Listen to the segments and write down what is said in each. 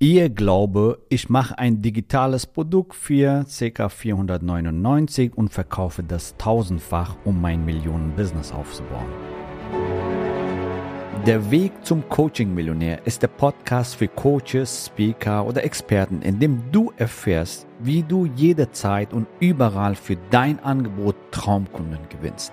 Ihr Glaube, ich mache ein digitales Produkt für ca. 499 und verkaufe das tausendfach, um mein Millionen-Business aufzubauen. Der Weg zum Coaching-Millionär ist der Podcast für Coaches, Speaker oder Experten, in dem du erfährst, wie du jederzeit und überall für dein Angebot Traumkunden gewinnst.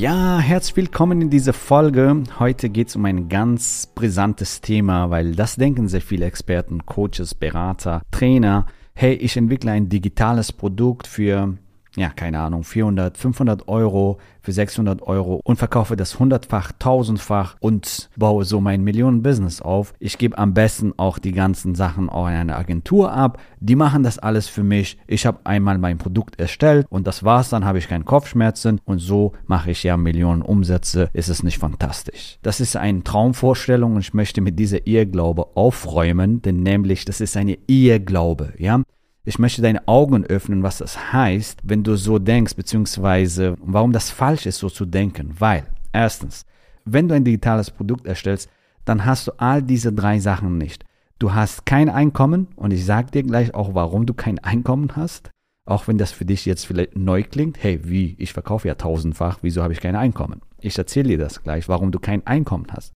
Ja, herzlich willkommen in dieser Folge. Heute geht es um ein ganz brisantes Thema, weil das denken sehr viele Experten, Coaches, Berater, Trainer. Hey, ich entwickle ein digitales Produkt für ja, keine Ahnung, 400, 500 Euro für 600 Euro und verkaufe das hundertfach, tausendfach und baue so mein Millionen-Business auf. Ich gebe am besten auch die ganzen Sachen auch in eine Agentur ab. Die machen das alles für mich. Ich habe einmal mein Produkt erstellt und das war's. Dann habe ich keine Kopfschmerzen und so mache ich ja Millionen Umsätze. Ist es nicht fantastisch? Das ist eine Traumvorstellung und ich möchte mit dieser Irrglaube aufräumen, denn nämlich das ist eine Irrglaube, ja. Ich möchte deine Augen öffnen, was das heißt, wenn du so denkst, beziehungsweise warum das falsch ist, so zu denken. Weil, erstens, wenn du ein digitales Produkt erstellst, dann hast du all diese drei Sachen nicht. Du hast kein Einkommen und ich sage dir gleich auch, warum du kein Einkommen hast. Auch wenn das für dich jetzt vielleicht neu klingt. Hey, wie? Ich verkaufe ja tausendfach, wieso habe ich kein Einkommen? Ich erzähle dir das gleich, warum du kein Einkommen hast.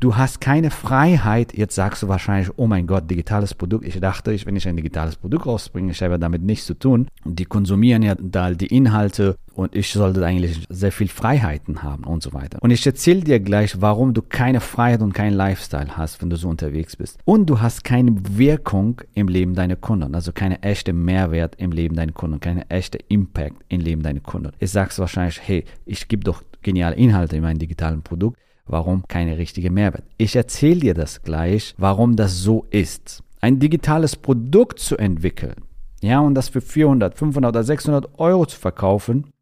Du hast keine Freiheit. Jetzt sagst du wahrscheinlich, oh mein Gott, digitales Produkt. Ich dachte, ich, wenn ich ein digitales Produkt rausbringe, ich habe damit nichts zu tun. Und die konsumieren ja da die Inhalte und ich sollte eigentlich sehr viel Freiheiten haben und so weiter. Und ich erzähle dir gleich, warum du keine Freiheit und keinen Lifestyle hast, wenn du so unterwegs bist. Und du hast keine Wirkung im Leben deiner Kunden, also keine echte Mehrwert im Leben deiner Kunden, keine echte Impact im Leben deiner Kunden. Sagst du wahrscheinlich, hey, ich gebe doch geniale Inhalte in meinem digitalen Produkt Warum keine richtige Mehrwert? Ich erzähle dir das gleich, warum das so ist. Ein digitales Produkt zu entwickeln, ja, und das für 400, 500 oder 600 Euro zu verkaufen,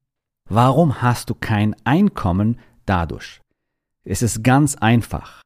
warum hast du kein Einkommen dadurch? Es ist ganz einfach,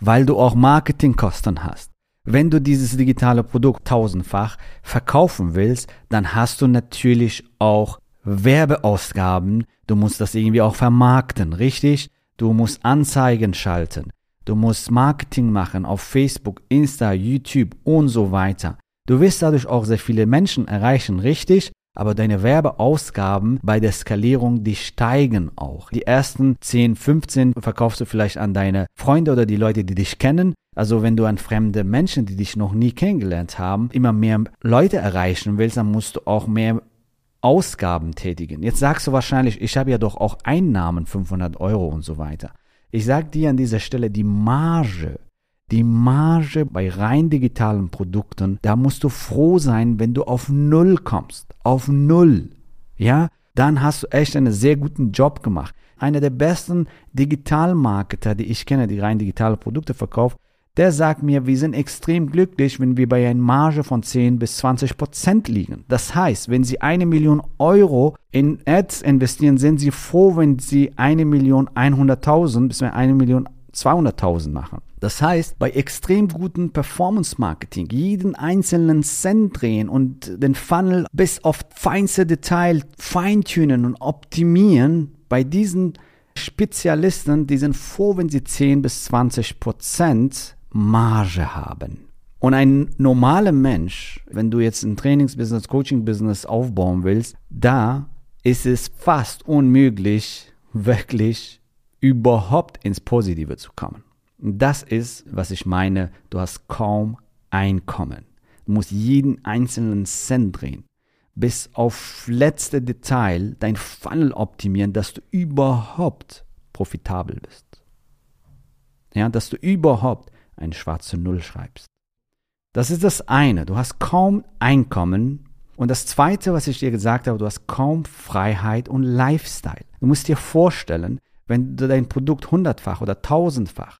weil du auch Marketingkosten hast. Wenn du dieses digitale Produkt tausendfach verkaufen willst, dann hast du natürlich auch Werbeausgaben. Du musst das irgendwie auch vermarkten, richtig? Du musst Anzeigen schalten. Du musst Marketing machen auf Facebook, Insta, YouTube und so weiter. Du wirst dadurch auch sehr viele Menschen erreichen, richtig? Aber deine Werbeausgaben bei der Skalierung, die steigen auch. Die ersten 10, 15 verkaufst du vielleicht an deine Freunde oder die Leute, die dich kennen. Also wenn du an fremde Menschen, die dich noch nie kennengelernt haben, immer mehr Leute erreichen willst, dann musst du auch mehr Ausgaben tätigen. Jetzt sagst du wahrscheinlich, ich habe ja doch auch Einnahmen 500 Euro und so weiter. Ich sage dir an dieser Stelle, die Marge, die Marge bei rein digitalen Produkten, da musst du froh sein, wenn du auf Null kommst. Auf Null. Ja, dann hast du echt einen sehr guten Job gemacht. Einer der besten Digitalmarketer, die ich kenne, die rein digitale Produkte verkauft, der sagt mir, wir sind extrem glücklich, wenn wir bei einer Marge von 10 bis 20 Prozent liegen. Das heißt, wenn Sie eine Million Euro in Ads investieren, sind Sie froh, wenn Sie eine Million 100.000 bis eine Million 200.000 machen. Das heißt, bei extrem guten Performance Marketing jeden einzelnen Cent drehen und den Funnel bis auf feinste Detail feintunen und optimieren, bei diesen Spezialisten, die sind froh, wenn sie 10 bis 20 Prozent Marge haben. Und ein normaler Mensch, wenn du jetzt ein Trainingsbusiness, Coaching-Business aufbauen willst, da ist es fast unmöglich, wirklich überhaupt ins Positive zu kommen. Das ist, was ich meine, du hast kaum Einkommen. Du musst jeden einzelnen Cent drehen, bis auf letzte Detail dein Funnel optimieren, dass du überhaupt profitabel bist. Ja, dass du überhaupt eine schwarze Null schreibst. Das ist das eine. Du hast kaum Einkommen. Und das zweite, was ich dir gesagt habe, du hast kaum Freiheit und Lifestyle. Du musst dir vorstellen, Wenn du dein Produkt hundertfach oder tausendfach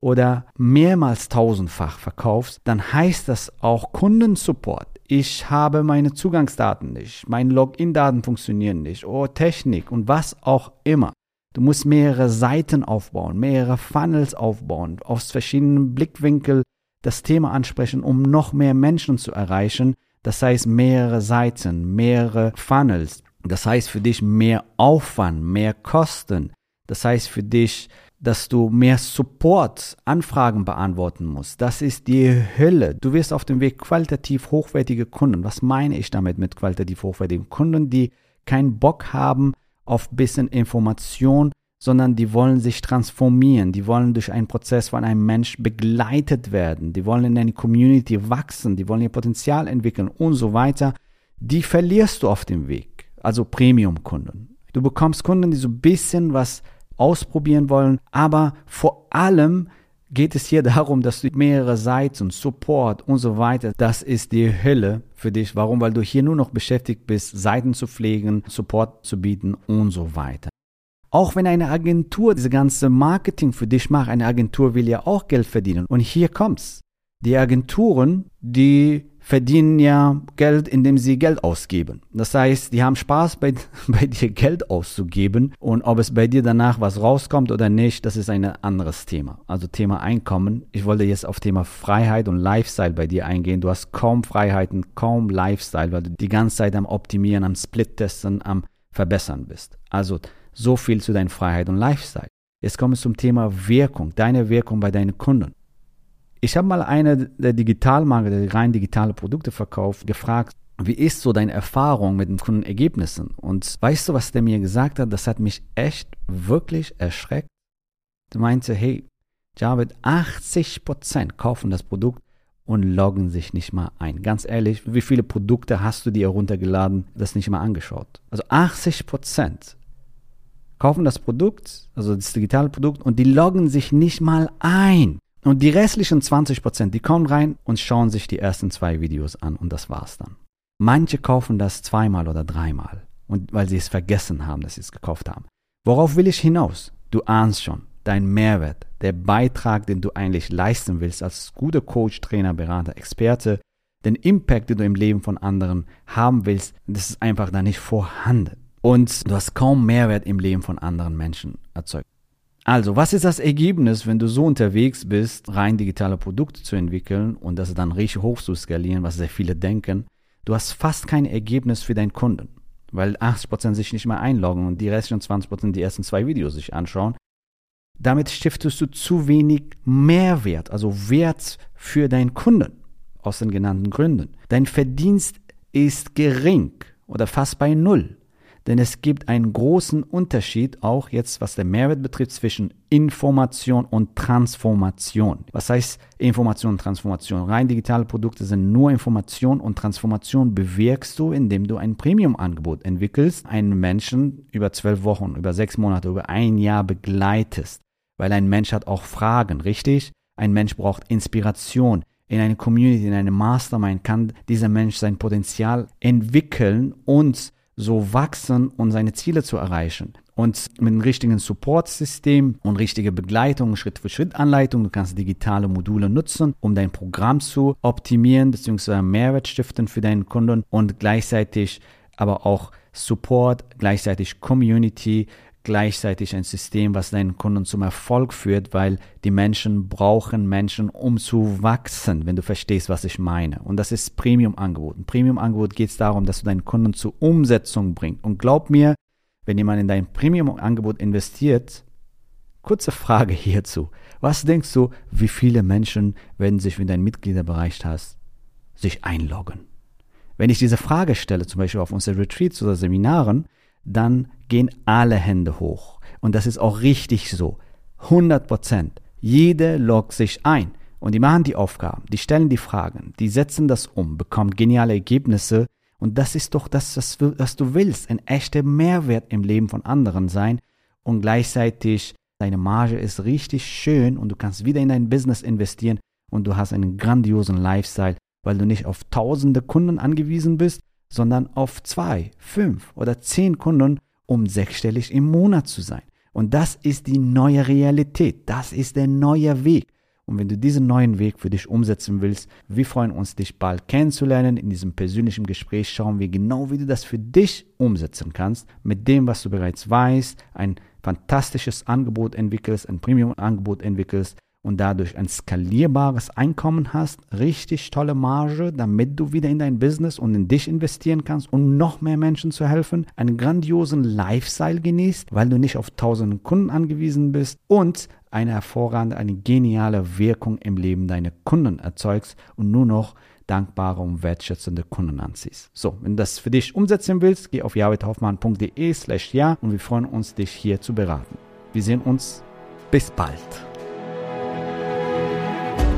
oder mehrmals tausendfach verkaufst, dann heißt das auch Kundensupport. Ich habe meine Zugangsdaten nicht, meine Login-Daten funktionieren nicht, oh Technik und was auch immer. Du musst mehrere Seiten aufbauen, mehrere Funnels aufbauen, aus verschiedenen Blickwinkeln das Thema ansprechen, um noch mehr Menschen zu erreichen. Das heißt mehrere Seiten, mehrere Funnels. Das heißt für dich mehr Aufwand, mehr Kosten. Das heißt für dich, dass du mehr Support, Anfragen beantworten musst. Das ist die Hölle. Du wirst auf dem Weg qualitativ hochwertige Kunden. Was meine ich damit mit qualitativ hochwertigen Kunden, die keinen Bock haben auf bisschen Information, sondern die wollen sich transformieren, die wollen durch einen Prozess von einem Mensch begleitet werden, die wollen in eine Community wachsen, die wollen ihr Potenzial entwickeln und so weiter. Die verlierst du auf dem Weg, also Premium-Kunden. Du bekommst Kunden, die so ein bisschen was ausprobieren wollen, aber vor allem geht es hier darum, dass du mehrere Seiten, Support und so weiter, das ist die Hölle für dich. Warum? Weil du hier nur noch beschäftigt bist, Seiten zu pflegen, Support zu bieten und so weiter. Auch wenn eine Agentur diese ganze Marketing für dich macht, eine Agentur will ja auch Geld verdienen. Und hier kommt's. Die Agenturen, die verdienen ja Geld, indem sie Geld ausgeben. Das heißt, die haben Spaß bei, bei dir Geld auszugeben und ob es bei dir danach was rauskommt oder nicht, das ist ein anderes Thema. Also Thema Einkommen. Ich wollte jetzt auf Thema Freiheit und Lifestyle bei dir eingehen. Du hast kaum Freiheiten, kaum Lifestyle, weil du die ganze Zeit am Optimieren, am Split-Testen, am Verbessern bist. Also so viel zu deiner Freiheit und Lifestyle. Jetzt kommen wir zum Thema Wirkung, deine Wirkung bei deinen Kunden. Ich habe mal eine der Digitalmarke, der rein digitale Produkte verkauft, gefragt, wie ist so deine Erfahrung mit den Kundenergebnissen? Und weißt du, was der mir gesagt hat? Das hat mich echt wirklich erschreckt. Er meinte, hey, Javid, 80% kaufen das Produkt und loggen sich nicht mal ein. Ganz ehrlich, wie viele Produkte hast du dir heruntergeladen, das nicht mal angeschaut? Also 80% kaufen das Produkt, also das digitale Produkt, und die loggen sich nicht mal ein. Und die restlichen 20 Prozent, die kommen rein und schauen sich die ersten zwei Videos an und das war's dann. Manche kaufen das zweimal oder dreimal und weil sie es vergessen haben, dass sie es gekauft haben. Worauf will ich hinaus? Du ahnst schon, dein Mehrwert, der Beitrag, den du eigentlich leisten willst als guter Coach, Trainer, Berater, Experte, den Impact, den du im Leben von anderen haben willst, das ist einfach da nicht vorhanden und du hast kaum Mehrwert im Leben von anderen Menschen erzeugt. Also, was ist das Ergebnis, wenn du so unterwegs bist, rein digitale Produkte zu entwickeln und das dann richtig hoch zu skalieren, was sehr viele denken? Du hast fast kein Ergebnis für deinen Kunden, weil 80% sich nicht mehr einloggen und die restlichen 20% die ersten zwei Videos sich anschauen. Damit stiftest du zu wenig Mehrwert, also Wert für deinen Kunden aus den genannten Gründen. Dein Verdienst ist gering oder fast bei Null. Denn es gibt einen großen Unterschied, auch jetzt was der Mehrwert betrifft, zwischen Information und Transformation. Was heißt Information und Transformation? Rein digitale Produkte sind nur Information und Transformation bewirkst du, indem du ein Premium-Angebot entwickelst, einen Menschen über zwölf Wochen, über sechs Monate, über ein Jahr begleitest. Weil ein Mensch hat auch Fragen, richtig? Ein Mensch braucht Inspiration. In einer Community, in einem Mastermind kann dieser Mensch sein Potenzial entwickeln und so wachsen und seine Ziele zu erreichen. Und mit einem richtigen Support-System und richtiger Begleitung, Schritt-für-Schritt-Anleitung, du kannst digitale Module nutzen, um dein Programm zu optimieren bzw. Mehrwert stiften für deinen Kunden und gleichzeitig aber auch Support, gleichzeitig Community, gleichzeitig ein System, was deinen Kunden zum Erfolg führt, weil die Menschen brauchen Menschen, um zu wachsen, wenn du verstehst, was ich meine. Und das ist Premium-Angebot. Ein Premium-Angebot geht es darum, dass du deinen Kunden zur Umsetzung bringst. Und glaub mir, wenn jemand in dein Premium-Angebot investiert, kurze Frage hierzu. Was denkst du, wie viele Menschen werden sich, wenn du einen Mitgliederbereich hast, sich einloggen? Wenn ich diese Frage stelle, zum Beispiel auf unsere Retreats oder Seminaren, dann gehen alle Hände hoch. Und das ist auch richtig so. 100 Prozent. Jeder loggt sich ein. Und die machen die Aufgaben, die stellen die Fragen, die setzen das um, bekommen geniale Ergebnisse. Und das ist doch das, was du willst. Ein echter Mehrwert im Leben von anderen sein. Und gleichzeitig deine Marge ist richtig schön und du kannst wieder in dein Business investieren und du hast einen grandiosen Lifestyle, weil du nicht auf tausende Kunden angewiesen bist, sondern auf zwei, fünf oder zehn Kunden, um sechsstellig im Monat zu sein. Und das ist die neue Realität. Das ist der neue Weg. Und wenn du diesen neuen Weg für dich umsetzen willst, wir freuen uns, dich bald kennenzulernen. In diesem persönlichen Gespräch schauen wir genau, wie du das für dich umsetzen kannst, mit dem, was du bereits weißt, ein fantastisches Angebot entwickelst, ein Premium-Angebot entwickelst und dadurch ein skalierbares Einkommen hast, richtig tolle Marge, damit du wieder in dein Business und in dich investieren kannst, um noch mehr Menschen zu helfen, einen grandiosen Lifestyle genießt, weil du nicht auf tausende Kunden angewiesen bist und eine hervorragende, eine geniale Wirkung im Leben deiner Kunden erzeugst und nur noch dankbare und wertschätzende Kunden anziehst. So, wenn du das für dich umsetzen willst, geh auf javidhoffmann.de slash ja und wir freuen uns, dich hier zu beraten. Wir sehen uns. Bis bald.